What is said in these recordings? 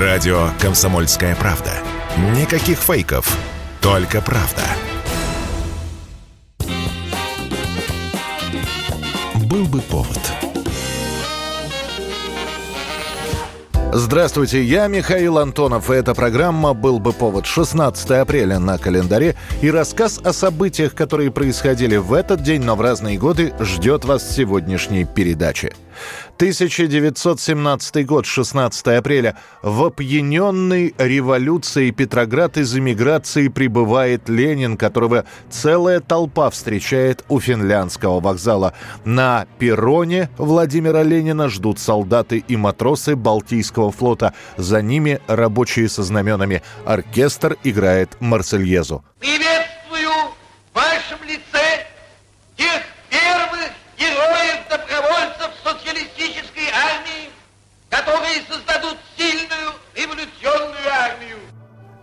Радио «Комсомольская правда». Никаких фейков, только правда. Был бы повод. Здравствуйте, я Михаил Антонов, и эта программа «Был бы повод» 16 апреля на календаре, и рассказ о событиях, которые происходили в этот день, но в разные годы, ждет вас в сегодняшней передаче. 1917 год, 16 апреля. В опьяненной революцией Петроград из эмиграции прибывает Ленин, которого целая толпа встречает у финляндского вокзала. На перроне Владимира Ленина ждут солдаты и матросы Балтийского флота. За ними рабочие со знаменами. Оркестр играет Марсельезу. Приветствую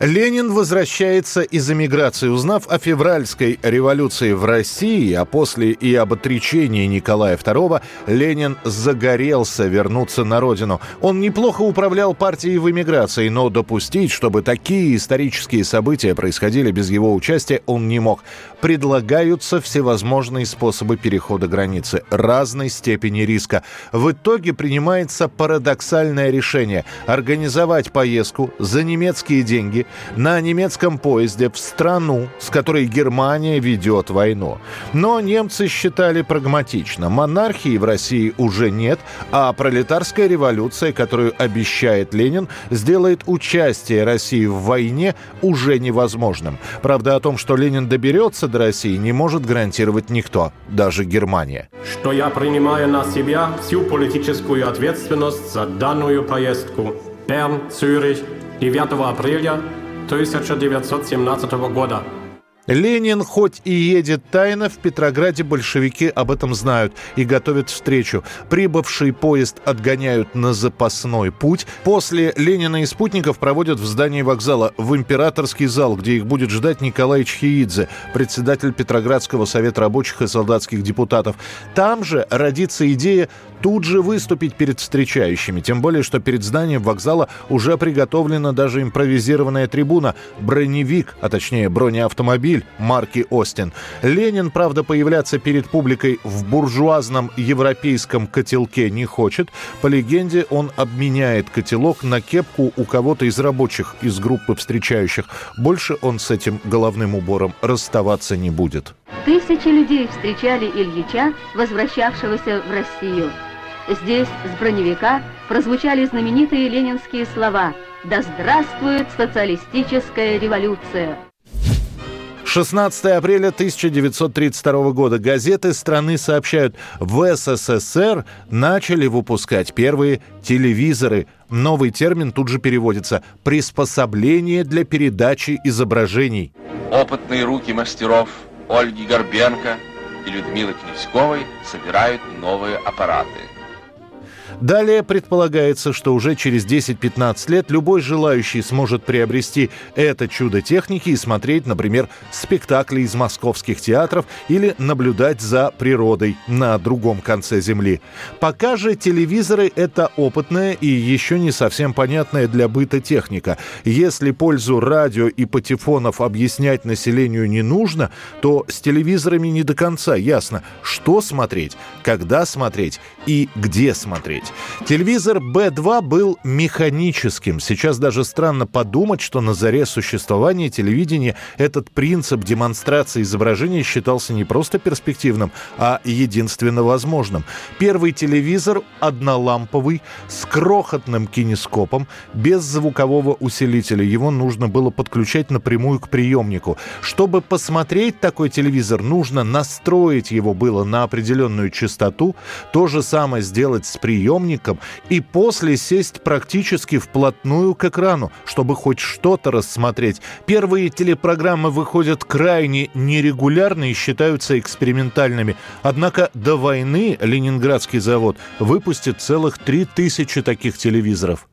Ленин возвращается из эмиграции. Узнав о февральской революции в России, а после и об отречении Николая II, Ленин загорелся вернуться на родину. Он неплохо управлял партией в эмиграции, но допустить, чтобы такие исторические события происходили без его участия, он не мог. Предлагаются всевозможные способы перехода границы разной степени риска. В итоге принимается парадоксальное решение – организовать поездку за немецкие деньги – на немецком поезде в страну, с которой Германия ведет войну. Но немцы считали прагматично. Монархии в России уже нет, а пролетарская революция, которую обещает Ленин, сделает участие России в войне уже невозможным. Правда, о том, что Ленин доберется до России, не может гарантировать никто, даже Германия. Что я принимаю на себя всю политическую ответственность за данную поездку. Берн, Цюрих, 9 апреля 1917 года. Ленин хоть и едет тайно, в Петрограде большевики об этом знают и готовят встречу. Прибывший поезд отгоняют на запасной путь. После Ленина и спутников проводят в здании вокзала в императорский зал, где их будет ждать Николай Чхиидзе, председатель Петроградского совета рабочих и солдатских депутатов. Там же родится идея тут же выступить перед встречающими. Тем более, что перед зданием вокзала уже приготовлена даже импровизированная трибуна, броневик, а точнее бронеавтомобиль марки «Остин». Ленин, правда, появляться перед публикой в буржуазном европейском котелке не хочет. По легенде, он обменяет котелок на кепку у кого-то из рабочих из группы встречающих. Больше он с этим головным убором расставаться не будет. Тысячи людей встречали Ильича, возвращавшегося в Россию. Здесь, с броневика, прозвучали знаменитые ленинские слова «Да здравствует социалистическая революция!» 16 апреля 1932 года газеты страны сообщают, в СССР начали выпускать первые телевизоры. Новый термин тут же переводится «приспособление для передачи изображений». Опытные руки мастеров Ольги Горбенко и Людмилы Князьковой собирают новые аппараты – Далее предполагается, что уже через 10-15 лет любой желающий сможет приобрести это чудо техники и смотреть, например, спектакли из московских театров или наблюдать за природой на другом конце Земли. Пока же телевизоры — это опытная и еще не совсем понятная для быта техника. Если пользу радио и патефонов объяснять населению не нужно, то с телевизорами не до конца ясно, что смотреть, когда смотреть и где смотреть. Телевизор B2 был механическим. Сейчас даже странно подумать, что на заре существования телевидения этот принцип демонстрации изображения считался не просто перспективным, а единственно возможным. Первый телевизор одноламповый, с крохотным кинескопом, без звукового усилителя. Его нужно было подключать напрямую к приемнику. Чтобы посмотреть такой телевизор, нужно настроить его было на определенную частоту. То же самое сделать с приемником приемником и после сесть практически вплотную к экрану, чтобы хоть что-то рассмотреть. Первые телепрограммы выходят крайне нерегулярно и считаются экспериментальными. Однако до войны Ленинградский завод выпустит целых 3000 таких телевизоров.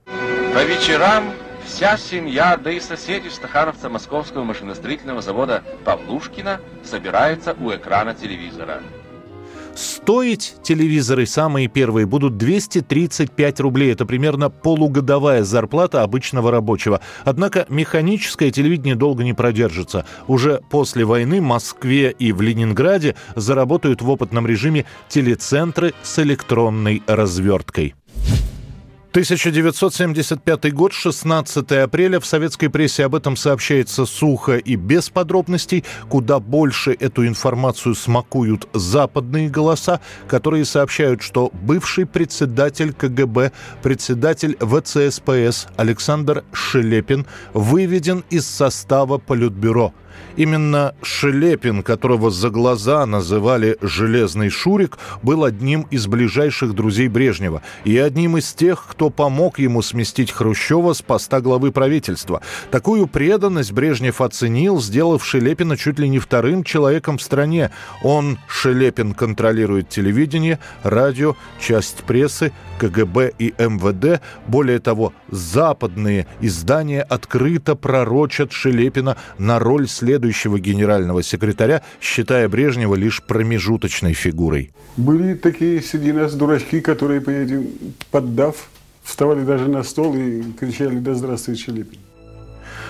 По вечерам вся семья, да и соседи стахановца Московского машиностроительного завода Павлушкина собираются у экрана телевизора. Стоить телевизоры самые первые будут 235 рублей. Это примерно полугодовая зарплата обычного рабочего. Однако механическое телевидение долго не продержится. Уже после войны в Москве и в Ленинграде заработают в опытном режиме телецентры с электронной разверткой. 1975 год, 16 апреля. В советской прессе об этом сообщается сухо и без подробностей. Куда больше эту информацию смакуют западные голоса, которые сообщают, что бывший председатель КГБ, председатель ВЦСПС Александр Шелепин выведен из состава Политбюро – Именно Шелепин, которого за глаза называли «железный Шурик», был одним из ближайших друзей Брежнева и одним из тех, кто помог ему сместить Хрущева с поста главы правительства. Такую преданность Брежнев оценил, сделав Шелепина чуть ли не вторым человеком в стране. Он, Шелепин, контролирует телевидение, радио, часть прессы, КГБ и МВД. Более того, западные издания открыто пророчат Шелепина на роль следующего генерального секретаря, считая Брежнева лишь промежуточной фигурой. Были такие среди нас дурачки, которые, поддав, вставали даже на стол и кричали «Да здравствует Шелепин!».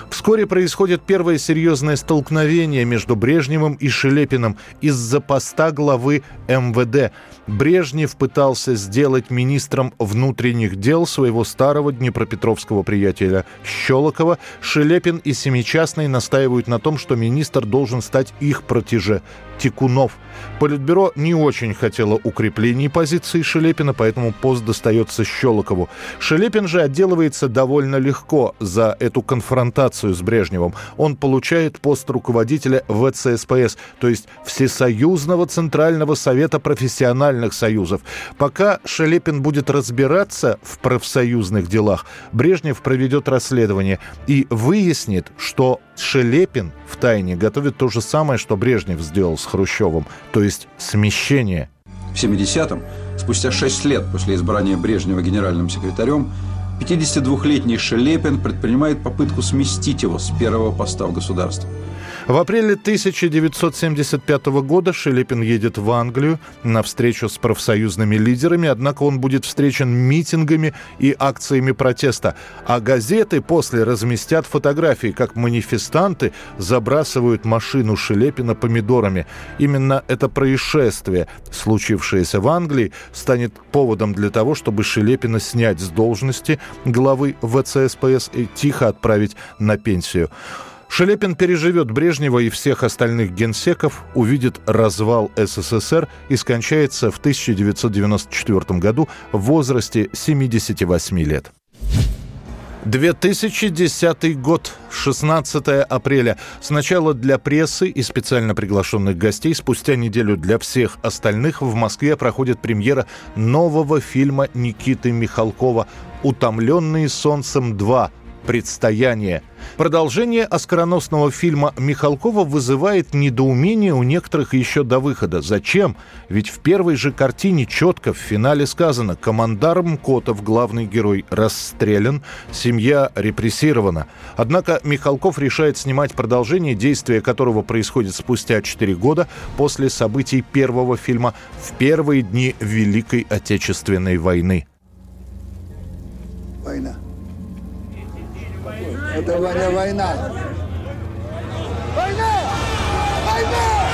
Вскоре происходит первое серьезное столкновение между Брежневым и Шелепиным из-за поста главы МВД. Брежнев пытался сделать министром внутренних дел своего старого днепропетровского приятеля Щелокова. Шелепин и Семичастный настаивают на том, что министр должен стать их протеже Тикунов. Политбюро не очень хотело укреплений позиции Шелепина, поэтому пост достается Щелокову. Шелепин же отделывается довольно легко за эту конфронтацию с Брежневым. Он получает пост руководителя ВЦСПС, то есть Всесоюзного Центрального Совета профессиональных союзов. Пока Шелепин будет разбираться в профсоюзных делах, Брежнев проведет расследование и выяснит, что Шелепин в тайне готовит то же самое, что Брежнев сделал с Хрущевым, то есть смещение. В 70-м, спустя 6 лет после избрания Брежнева генеральным секретарем, 52-летний Шелепин предпринимает попытку сместить его с первого поста в государстве. В апреле 1975 года Шелепин едет в Англию на встречу с профсоюзными лидерами, однако он будет встречен митингами и акциями протеста. А газеты после разместят фотографии, как манифестанты забрасывают машину Шелепина помидорами. Именно это происшествие, случившееся в Англии, станет поводом для того, чтобы Шелепина снять с должности главы ВЦСПС и тихо отправить на пенсию. Шелепин переживет Брежнева и всех остальных генсеков, увидит развал СССР и скончается в 1994 году в возрасте 78 лет. 2010 год, 16 апреля. Сначала для прессы и специально приглашенных гостей, спустя неделю для всех остальных в Москве проходит премьера нового фильма Никиты Михалкова «Утомленные солнцем 2. Предстояние». Продолжение оскароносного фильма Михалкова вызывает недоумение у некоторых еще до выхода. Зачем? Ведь в первой же картине четко в финале сказано «Командар Мкотов, главный герой, расстрелян, семья репрессирована». Однако Михалков решает снимать продолжение, действия которого происходит спустя 4 года после событий первого фильма в первые дни Великой Отечественной войны. Война. Это Ваня война. Война! Война!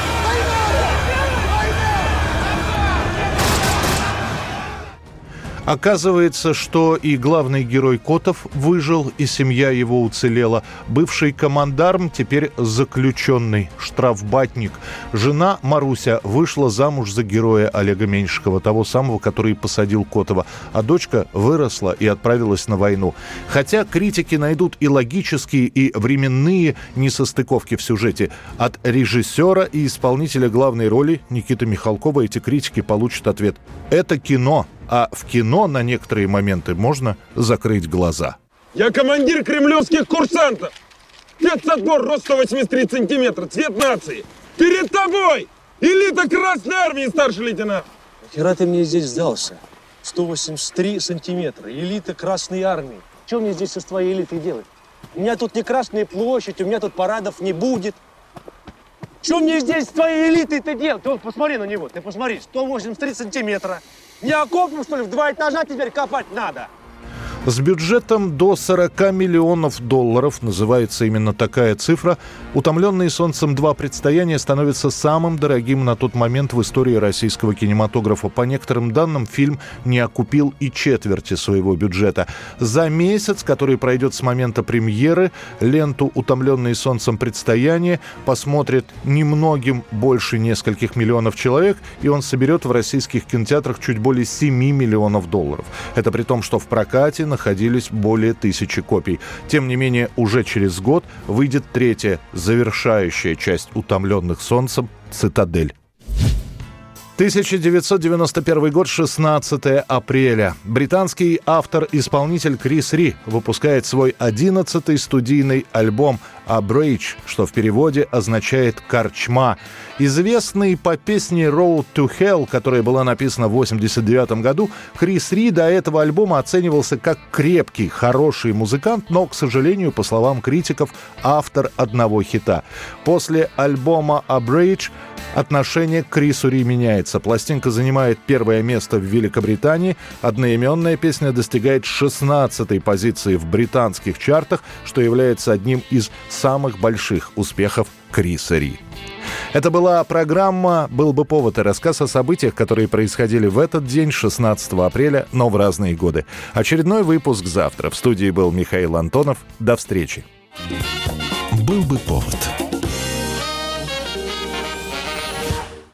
Оказывается, что и главный герой Котов выжил, и семья его уцелела. Бывший командарм теперь заключенный, штрафбатник. Жена Маруся вышла замуж за героя Олега Меньшикова, того самого, который посадил Котова. А дочка выросла и отправилась на войну. Хотя критики найдут и логические, и временные несостыковки в сюжете. От режиссера и исполнителя главной роли Никиты Михалкова эти критики получат ответ. Это кино, а в кино на некоторые моменты можно закрыть глаза. Я командир кремлевских курсантов. Спецотбор, рост 183 сантиметра, цвет нации. Перед тобой элита Красной Армии, старший лейтенант. Хера ты мне здесь сдался? 183 сантиметра, элита Красной Армии. Что мне здесь со твоей элитой делать? У меня тут не Красная площадь, у меня тут парадов не будет. Что мне здесь с твоей элитой-то делать? Ты вот посмотри на него, ты посмотри, 183 сантиметра. Не окопом, что ли, в два этажа теперь копать надо? С бюджетом до 40 миллионов долларов, называется именно такая цифра, «Утомленные солнцем два предстояния» становится самым дорогим на тот момент в истории российского кинематографа. По некоторым данным, фильм не окупил и четверти своего бюджета. За месяц, который пройдет с момента премьеры, ленту «Утомленные солнцем предстояния» посмотрит немногим больше нескольких миллионов человек, и он соберет в российских кинотеатрах чуть более 7 миллионов долларов. Это при том, что в прокате находились более тысячи копий. Тем не менее, уже через год выйдет третья, завершающая часть «Утомленных солнцем» «Цитадель». 1991 год, 16 апреля. Британский автор-исполнитель Крис Ри выпускает свой 11-й студийный альбом «Abridge», что в переводе означает «корчма». Известный по песне «Road to Hell», которая была написана в 1989 году, Крис Ри до этого альбома оценивался как крепкий, хороший музыкант, но, к сожалению, по словам критиков, автор одного хита. После альбома «Abridge» отношение к Крису Ри меняется. Пластинка занимает первое место в Великобритании. Одноименная песня достигает 16-й позиции в британских чартах, что является одним из самых больших успехов Криса Ри. Это была программа «Был бы повод» и рассказ о событиях, которые происходили в этот день, 16 апреля, но в разные годы. Очередной выпуск завтра. В студии был Михаил Антонов. До встречи. «Был бы повод»